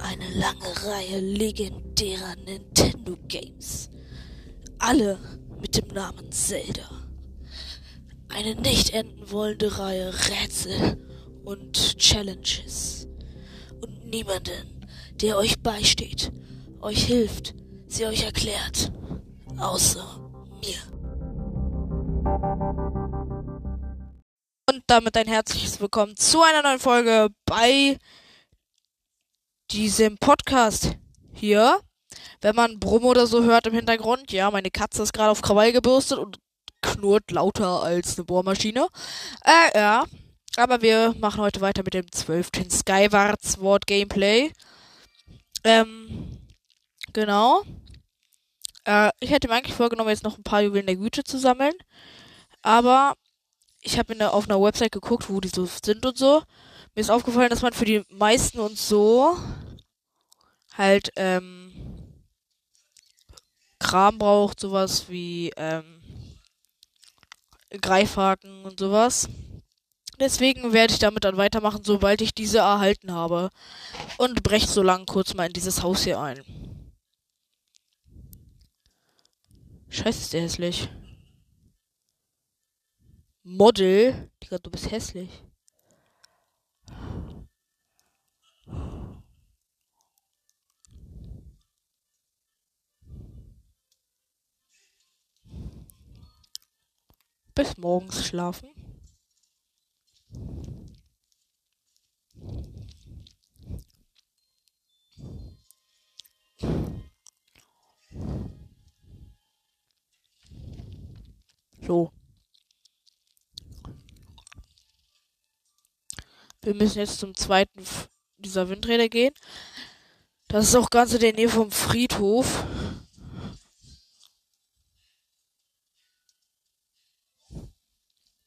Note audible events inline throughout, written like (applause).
eine lange Reihe legendärer Nintendo Games. Alle mit dem Namen Zelda. Eine nicht enden wollende Reihe Rätsel und Challenges. Und niemanden, der euch beisteht, euch hilft, sie euch erklärt. Außer mir. Und damit ein herzliches Willkommen zu einer neuen Folge bei diesem Podcast hier. Wenn man Brumm oder so hört im Hintergrund, ja, meine Katze ist gerade auf Krawall gebürstet und knurrt lauter als eine Bohrmaschine. Äh, ja. Aber wir machen heute weiter mit dem 12. Skyward Sword Gameplay. Ähm, genau. Äh, ich hätte mir eigentlich vorgenommen, jetzt noch ein paar Juwelen der Güte zu sammeln. Aber ich habe auf einer Website geguckt, wo die so sind und so. Mir ist aufgefallen, dass man für die meisten und so halt ähm, Kram braucht, sowas wie ähm, Greifhaken und sowas. Deswegen werde ich damit dann weitermachen, sobald ich diese erhalten habe. Und breche so lang kurz mal in dieses Haus hier ein. Scheiße, ist der hässlich. Model? Digga, du bist hässlich. Bis morgens schlafen. So. Wir müssen jetzt zum zweiten dieser Windräder gehen. Das ist auch ganz in der Nähe vom Friedhof.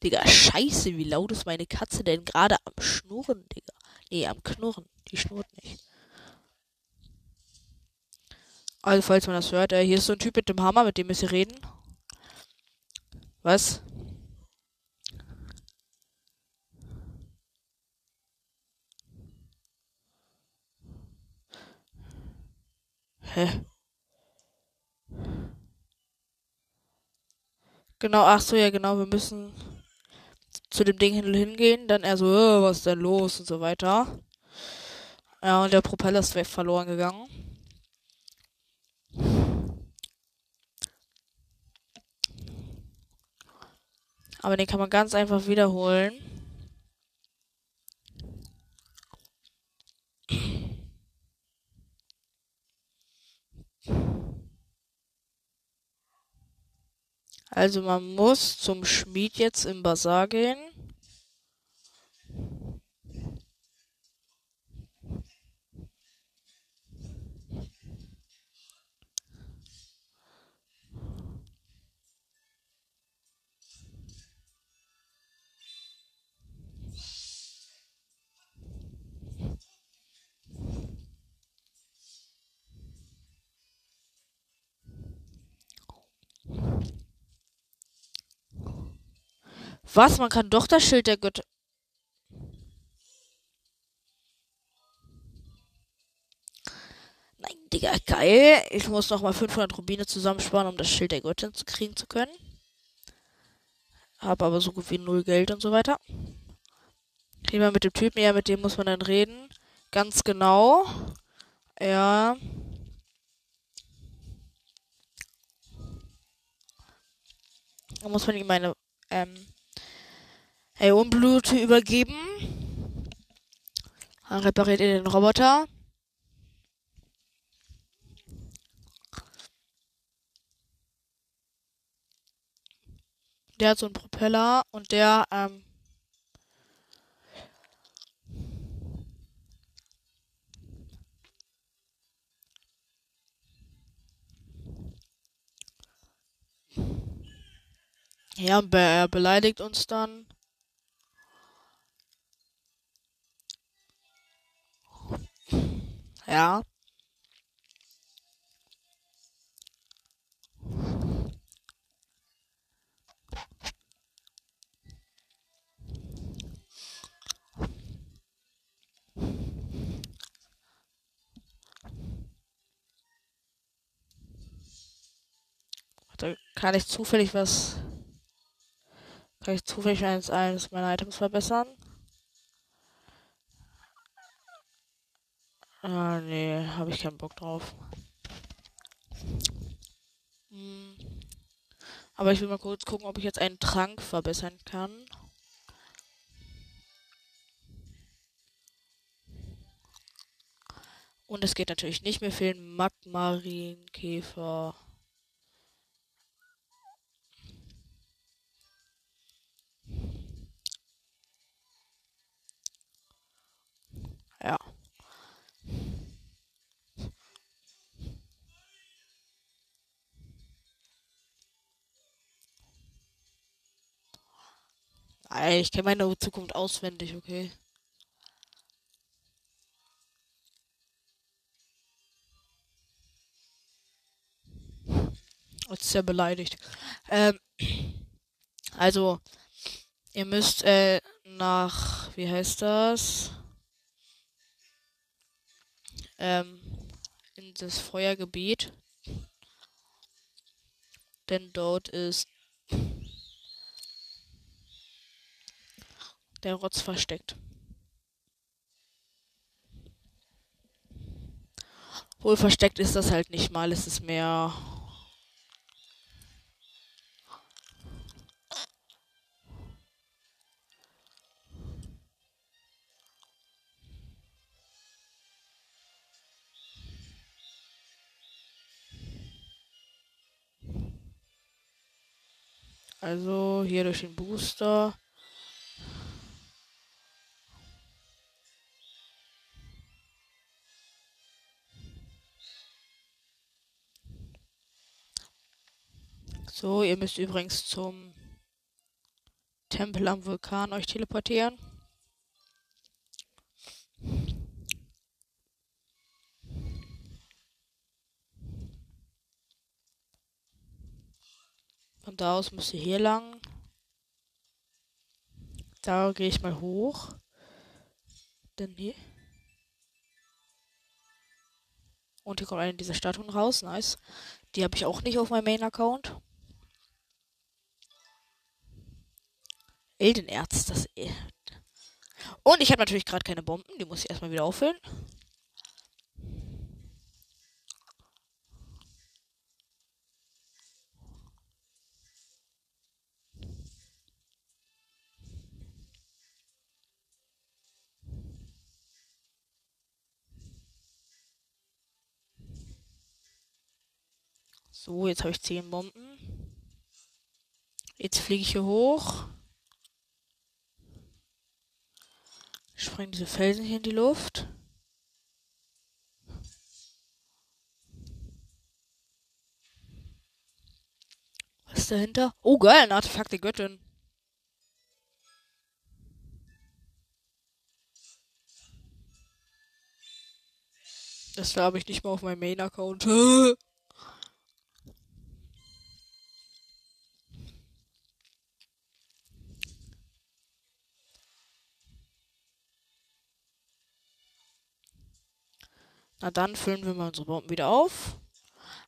Digga, scheiße, wie laut ist meine Katze denn gerade am Schnurren, Digga? Nee, am Knurren. Die schnurrt nicht. Also, falls man das hört, äh, hier ist so ein Typ mit dem Hammer, mit dem müsst ihr reden. Was? Hä? Genau, ach so, ja, genau, wir müssen zu dem Ding hingehen, dann er so, äh, was ist denn los und so weiter. Ja, und der Propeller ist weg verloren gegangen. Aber den kann man ganz einfach wiederholen. Also man muss zum Schmied jetzt im Bazar gehen. Was? Man kann doch das Schild der Götter. Nein, Digga, geil. Ich muss noch mal 500 Rubine zusammensparen, um das Schild der Göttin zu kriegen zu können. Habe aber so gut wie null Geld und so weiter. Gehen wir mit dem Typen, ja, mit dem muss man dann reden. Ganz genau. Ja. Da muss man ihm meine ähm, Ionenblute übergeben. Dann repariert ihr den Roboter. Der hat so einen Propeller und der, ähm, Ja, er beleidigt uns dann. Ja. Da kann ich zufällig was. Kann ich zufällig eins, eins meiner Items verbessern? Ah, nee, habe ich keinen Bock drauf. Hm. Aber ich will mal kurz gucken, ob ich jetzt einen Trank verbessern kann. Und es geht natürlich nicht. Mir fehlen Magmarinkäfer. Ja. Ich kenne meine Zukunft auswendig, okay. Jetzt ist er beleidigt. Ähm, also, ihr müsst äh, nach, wie heißt das? Ähm, in das Feuergebiet. Denn dort ist der Rotz versteckt. Wohl versteckt ist das halt nicht mal, es ist mehr Also hier durch den Booster. So, ihr müsst übrigens zum Tempel am Vulkan euch teleportieren. Von da aus müsst ihr hier lang. Da gehe ich mal hoch. Denn hier. Und hier kommt eine dieser Statuen raus. Nice. Die habe ich auch nicht auf meinem Main-Account. Eldenerz, das. E Und ich habe natürlich gerade keine Bomben. Die muss ich erstmal wieder auffüllen. So, jetzt habe ich 10 Bomben. Jetzt fliege ich hier hoch. Springen diese Felsen hier in die Luft. Was ist dahinter? Oh geil, ein Artefakt der Göttin. Das habe ich nicht mal auf meinem Main-Account. (laughs) Na dann füllen wir mal unsere Bomben wieder auf.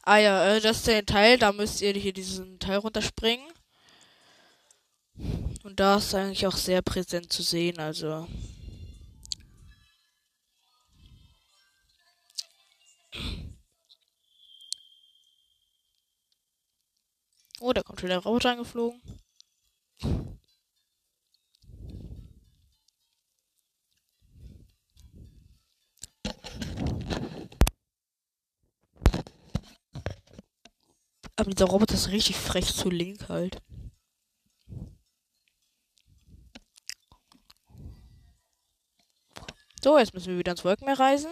Ah ja, äh, das ist der Teil, da müsst ihr hier diesen Teil runterspringen. Und da ist eigentlich auch sehr präsent zu sehen, also. Oh, da kommt schon der Roboter angeflogen. Aber dieser Roboter ist richtig frech zu Link halt. So, jetzt müssen wir wieder ins Wolkenmeer reisen.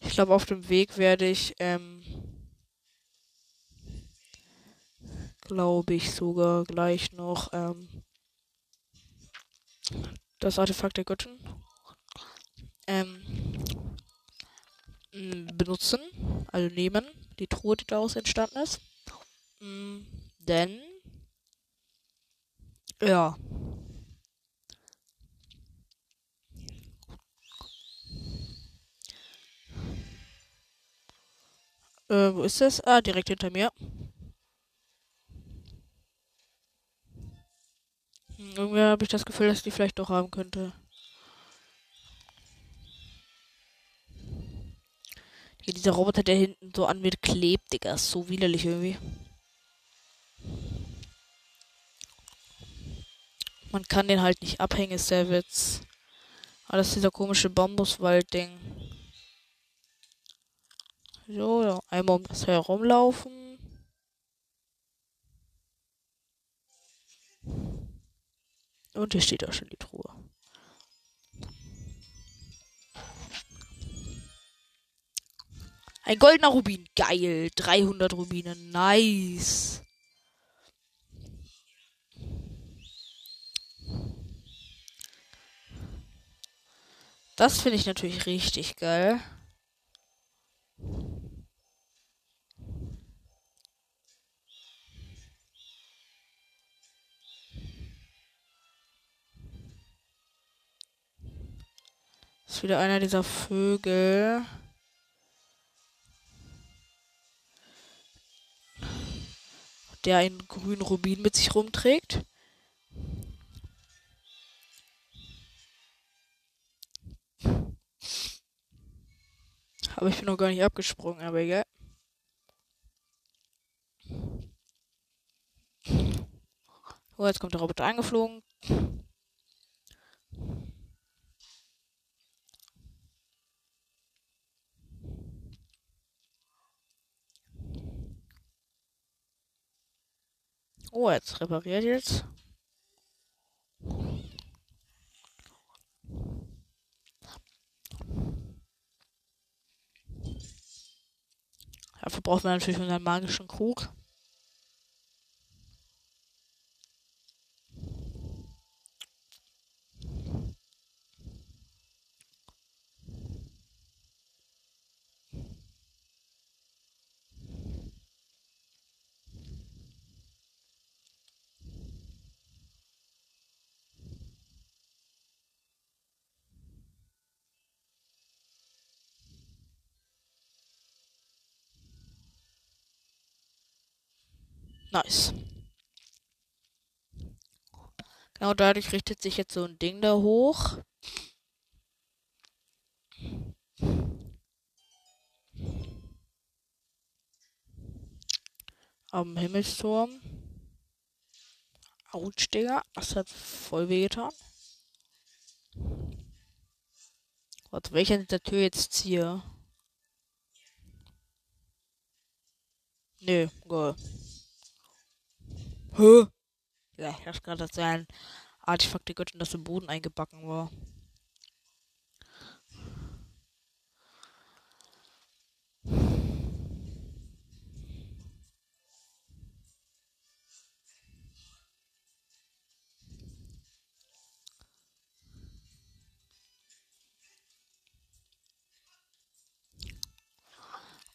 Ich glaube, auf dem Weg werde ich, ähm, glaube ich sogar gleich noch, ähm, das Artefakt der Göttin, ähm, benutzen also nehmen, die Truhe, die daraus entstanden ist. Mm, denn, ja. Äh, wo ist das? Ah, direkt hinter mir. Hm, irgendwie habe ich das Gefühl, dass die vielleicht doch haben könnte. Hier, dieser Roboter, der hinten so an mir klebt, Digga, ist so widerlich irgendwie. Man kann den halt nicht abhängen, ist der Witz. Aber das ist dieser komische Bambuswald-Ding. So, einmal um das herumlaufen. Und hier steht auch schon die Truhe. Ein goldener Rubin. Geil. 300 Rubine. Nice. Das finde ich natürlich richtig geil. Ist wieder einer dieser Vögel. Der einen grünen Rubin mit sich rumträgt. Aber ich bin noch gar nicht abgesprungen, aber egal. Oh, jetzt kommt der Roboter angeflogen. Oh, jetzt repariert jetzt. Dafür braucht man natürlich unseren magischen Krug. Nice. Genau dadurch richtet sich jetzt so ein Ding da hoch. Am Himmelsturm. Autsch, Digga. Das hat voll wehgetan. Warte, welcher der Tür jetzt ziehe? Nö, geil. Hä? Ja, ich dachte gerade, dass ein Artefakt der Göttin, das im Boden eingebacken war.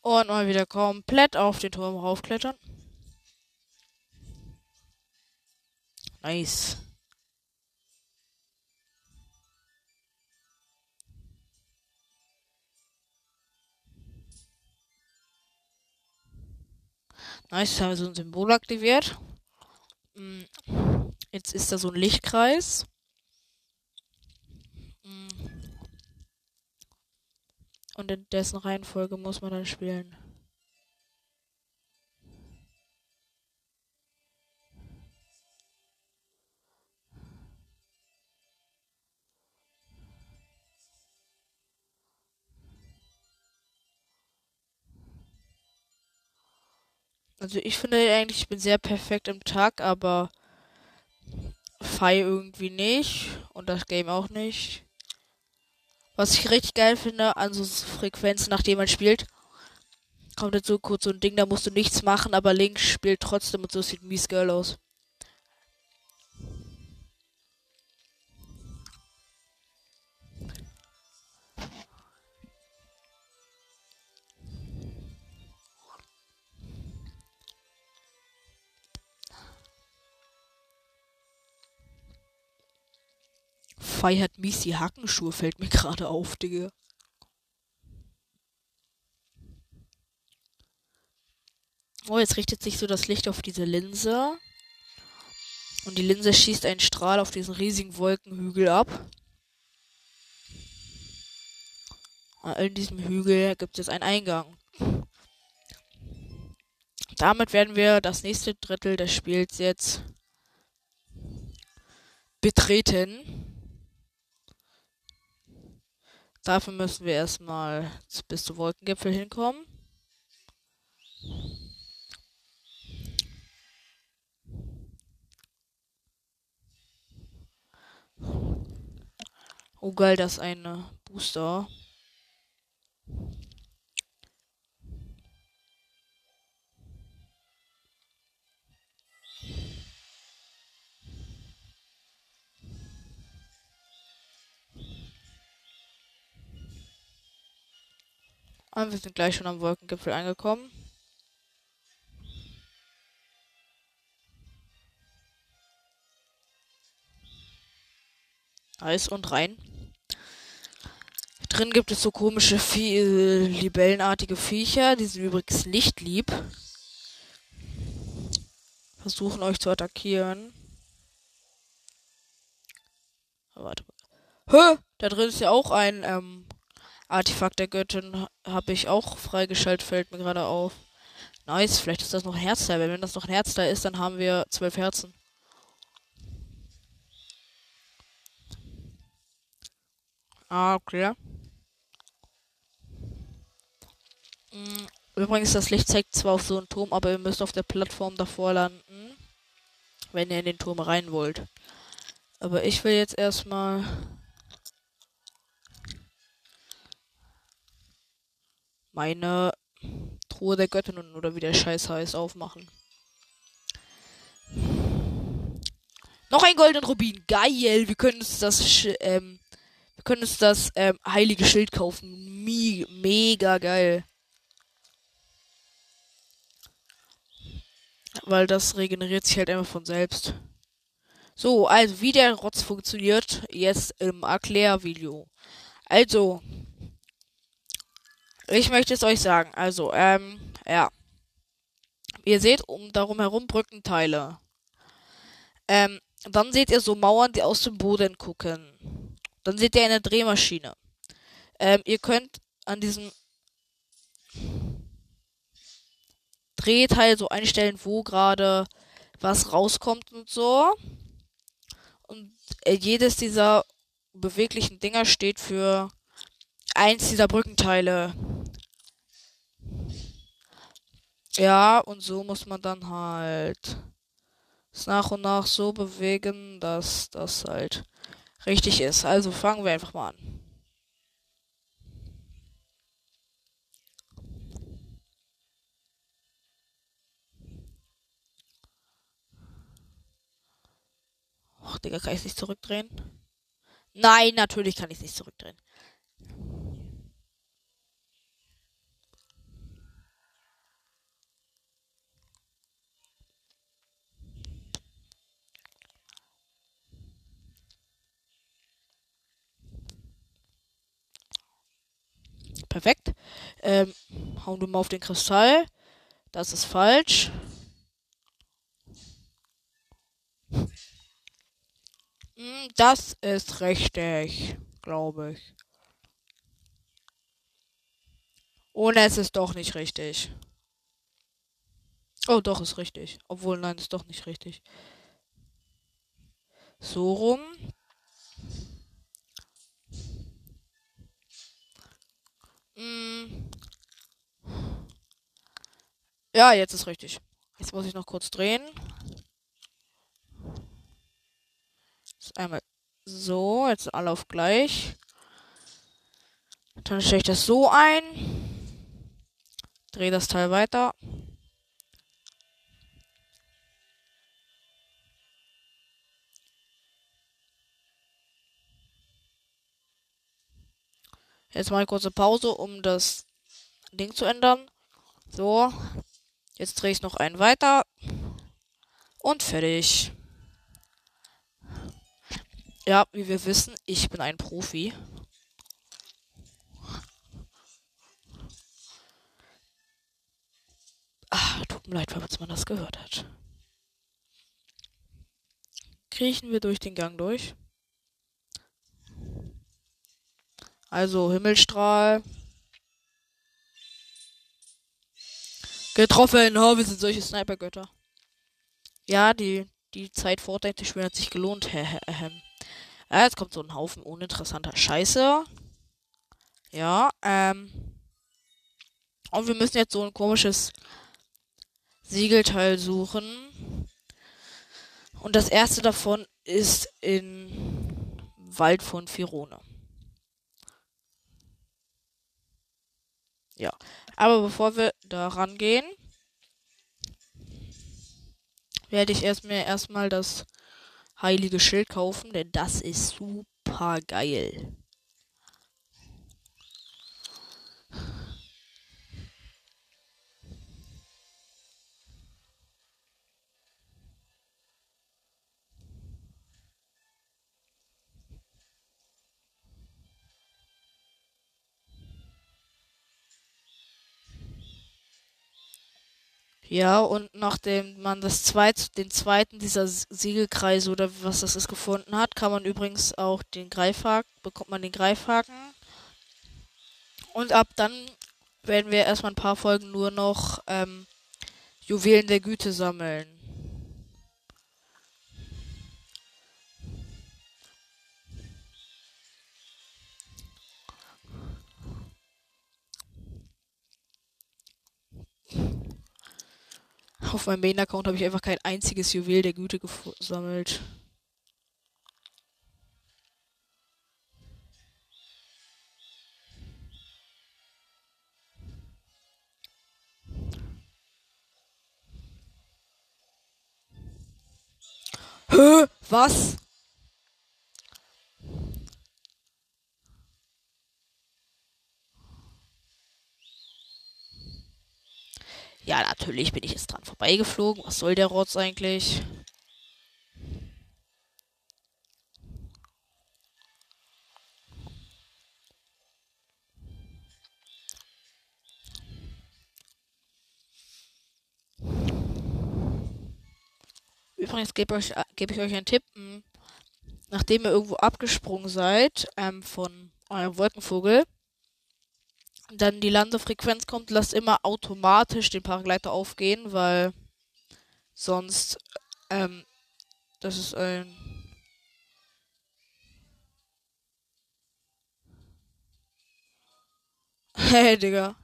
Und mal wieder komplett auf den Turm raufklettern. Nice. Nice, haben wir so ein Symbol aktiviert. Mm, jetzt ist da so ein Lichtkreis. Mm. Und in dessen Reihenfolge muss man dann spielen. Also ich finde eigentlich, ich bin sehr perfekt im Tag, aber Fi irgendwie nicht und das Game auch nicht. Was ich richtig geil finde an so Frequenzen, nachdem man spielt, kommt jetzt so kurz so ein Ding, da musst du nichts machen, aber Link spielt trotzdem und so sieht mies geil aus. Feiert mies die Hackenschuhe, fällt mir (laughs) gerade auf, Digga. Oh, jetzt richtet sich so das Licht auf diese Linse. Und die Linse schießt einen Strahl auf diesen riesigen Wolkenhügel ab. In diesem Hügel gibt es einen Eingang. Damit werden wir das nächste Drittel des Spiels jetzt betreten. Dafür müssen wir erstmal bis zum Wolkengipfel hinkommen. Oh geil, das ist ein Booster. Und wir sind gleich schon am Wolkengipfel angekommen. Eis und rein. Drin gibt es so komische Vie Libellenartige Viecher. Die sind übrigens nicht lieb. Versuchen euch zu attackieren. warte. Hä? Da drin ist ja auch ein ähm, Artefakt der Göttin habe ich auch freigeschaltet, fällt mir gerade auf. Nice, vielleicht ist das noch ein Herzteil. Wenn das noch ein Herzteil ist, dann haben wir zwölf Herzen. Ah, okay. Mm, übrigens, das Licht zeigt zwar auf so einen Turm, aber ihr müsst auf der Plattform davor landen, wenn ihr in den Turm rein wollt. Aber ich will jetzt erstmal meine Truhe der Göttinnen oder wie der Scheiß heißt aufmachen. Noch ein goldenen Rubin. Geil. Wir können uns das, ähm, wir können uns das ähm, heilige Schild kaufen. Me mega geil. Weil das regeneriert sich halt einfach von selbst. So, also wie der Rotz funktioniert, jetzt im Erklärvideo. Also, ich möchte es euch sagen. Also, ähm, ja. Ihr seht um darum herum Brückenteile. Ähm, dann seht ihr so Mauern, die aus dem Boden gucken. Dann seht ihr eine Drehmaschine. Ähm, ihr könnt an diesem Drehteil so einstellen, wo gerade was rauskommt und so. Und äh, jedes dieser beweglichen Dinger steht für eins dieser Brückenteile. Ja, und so muss man dann halt es nach und nach so bewegen, dass das halt richtig ist. Also fangen wir einfach mal an. Ach, Digga, kann ich nicht zurückdrehen? Nein, natürlich kann ich nicht zurückdrehen. Perfekt. Ähm, hauen wir mal auf den Kristall. Das ist falsch. Hm, das ist richtig, glaube ich. Und es ist doch nicht richtig. Oh, doch, ist richtig. Obwohl, nein, ist doch nicht richtig. So rum. Mm. Ja, jetzt ist richtig. Jetzt muss ich noch kurz drehen. Jetzt einmal so, jetzt alle auf gleich. Dann stelle ich das so ein. Drehe das Teil weiter. Jetzt mal eine kurze Pause, um das Ding zu ändern. So. Jetzt drehe ich noch einen weiter. Und fertig. Ja, wie wir wissen, ich bin ein Profi. Ah, tut mir leid, falls man das gehört hat. Kriechen wir durch den Gang durch. Also Himmelstrahl. Getroffen, oh, wir sind solche Snipergötter. Ja, die, die Zeit vor der Spiel hat sich gelohnt. jetzt kommt so ein Haufen uninteressanter Scheiße. Ja, ähm. Und wir müssen jetzt so ein komisches Siegelteil suchen. Und das erste davon ist in Wald von Firone. Ja. Aber bevor wir da rangehen, werde ich erst mir erstmal das heilige Schild kaufen, denn das ist super geil. Ja, und nachdem man das zweit, den zweiten dieser Siegelkreise oder was das ist gefunden hat, kann man übrigens auch den Greifhaken, bekommt man den Greifhaken. Und ab dann werden wir erstmal ein paar Folgen nur noch ähm, Juwelen der Güte sammeln. Auf meinem Main-Account habe ich einfach kein einziges Juwel der Güte gesammelt. Hä? Was? Ja, natürlich bin ich jetzt dran vorbeigeflogen. Was soll der Rotz eigentlich? Übrigens gebe ich, geb ich euch einen Tipp. Hm, nachdem ihr irgendwo abgesprungen seid ähm, von eurem Wolkenvogel, dann die Landefrequenz kommt, lasst immer automatisch den Paragleiter aufgehen, weil sonst, ähm, das ist ein. (laughs) Hey, Digga.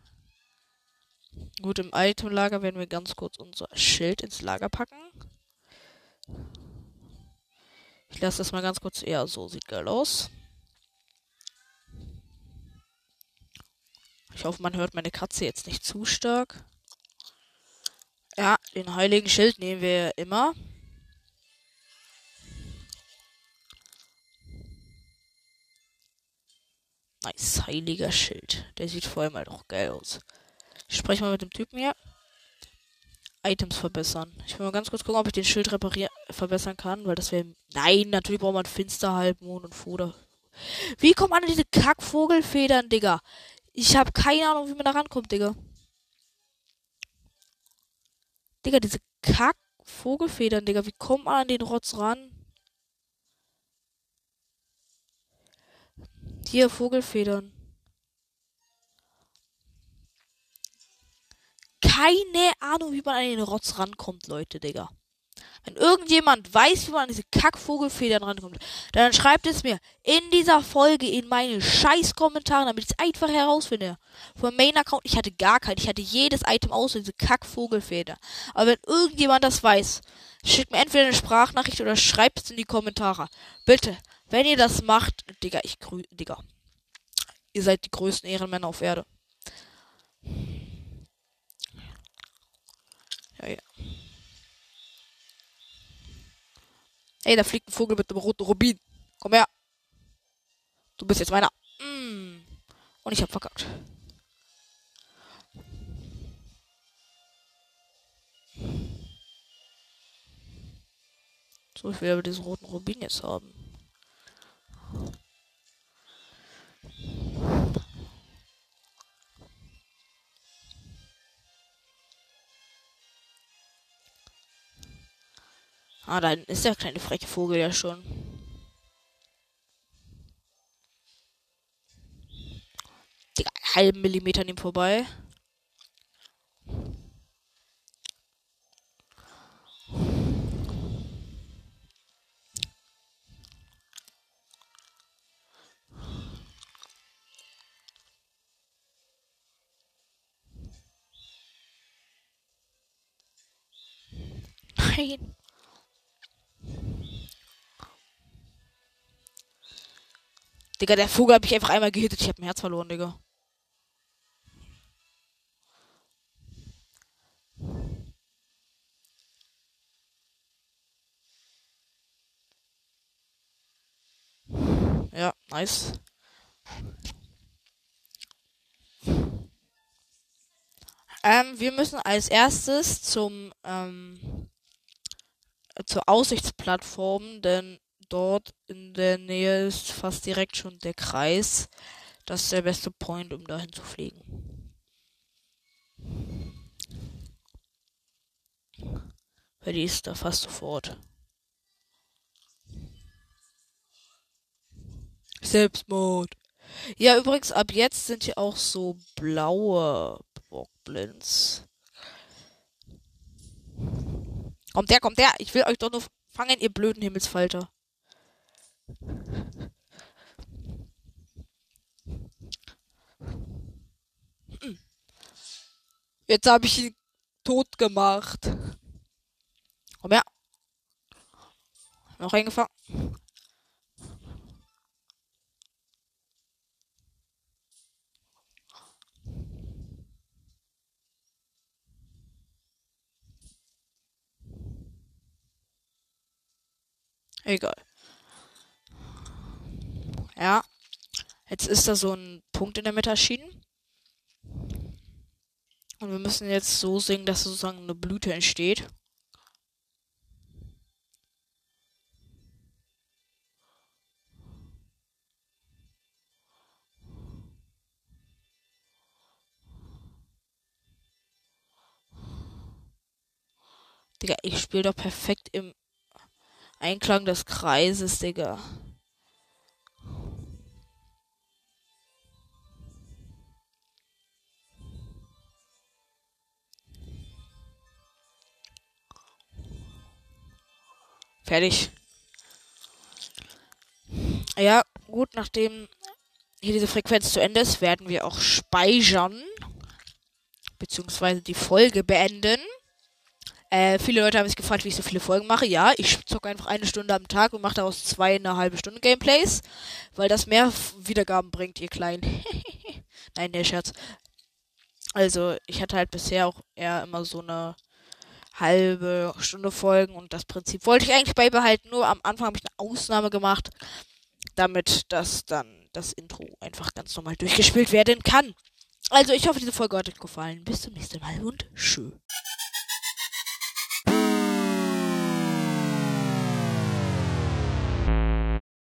Gut, im Itemlager werden wir ganz kurz unser Schild ins Lager packen. Ich lasse das mal ganz kurz eher so, sieht geil aus. Ich hoffe, man hört meine Katze jetzt nicht zu stark. Ja, den heiligen Schild nehmen wir immer. Nice, heiliger Schild. Der sieht vor allem halt auch geil aus. Ich spreche mal mit dem Typen hier. Items verbessern. Ich will mal ganz kurz gucken, ob ich den Schild reparieren, verbessern kann, weil das wäre. Nein, natürlich braucht man Finsterhalbmond und Foder. Wie kommt man an diese Kackvogelfedern, Digga? Ich habe keine Ahnung, wie man da rankommt, Digga. Digga, diese Kack-Vogelfedern, Digga. Wie kommt man an den Rotz ran? Hier, Vogelfedern. Keine Ahnung, wie man an den Rotz rankommt, Leute, Digga. Wenn irgendjemand weiß, wie man an diese Kackvogelfedern rankommt, dann schreibt es mir in dieser Folge in meine scheiß Kommentare, damit ich es einfach herausfinde. Vom Main-Account, ich hatte gar keinen. Ich hatte jedes Item aus, diese Kackvogelfeder. Aber wenn irgendjemand das weiß, schickt mir entweder eine Sprachnachricht oder schreibt es in die Kommentare. Bitte, wenn ihr das macht, Digga, ich grü, Digga. Ihr seid die größten Ehrenmänner auf Erde. Ja, ja. Ey, da fliegt ein Vogel mit einem roten Rubin. Komm her. Du bist jetzt meiner. Mm. Und ich hab verkackt. So, ich will aber diesen roten Rubin jetzt haben. Ah, da ist der kleine freche Vogel ja schon. Digga, einen halben Millimeter an ihm vorbei. Nein. Digga, der Vogel hat mich einfach einmal gehittet. Ich hab ein Herz verloren, Digga. Ja, nice. Ähm, wir müssen als erstes zum ähm, zur Aussichtsplattform, denn dort in der Nähe ist fast direkt schon der Kreis. Das ist der beste Point, um dahin zu fliegen. Weil die ist da fast sofort. Selbstmord. Ja, übrigens, ab jetzt sind hier auch so blaue Bockblins. Kommt der, kommt der. Ich will euch doch nur fangen, ihr blöden Himmelsfalter. Jetzt habe ich ihn tot gemacht. Komm her. Noch eingefangen. Egal. Ja. Jetzt ist da so ein Punkt in der Mitte erschienen. Und wir müssen jetzt so singen, dass sozusagen eine Blüte entsteht. Digga, ich spiele doch perfekt im Einklang des Kreises, Digga. Fertig. Ja, gut, nachdem hier diese Frequenz zu Ende ist, werden wir auch speichern. Beziehungsweise die Folge beenden. Äh, viele Leute haben sich gefragt, wie ich so viele Folgen mache. Ja, ich zocke einfach eine Stunde am Tag und mache daraus zwei eine halbe Stunde Gameplays, weil das mehr Wiedergaben bringt, ihr Kleinen. (laughs) Nein, der Scherz. Also, ich hatte halt bisher auch eher immer so eine halbe Stunde Folgen und das Prinzip wollte ich eigentlich beibehalten. Nur am Anfang habe ich eine Ausnahme gemacht, damit das dann das Intro einfach ganz normal durchgespielt werden kann. Also, ich hoffe, diese Folge hat euch gefallen. Bis zum nächsten Mal und tschüss.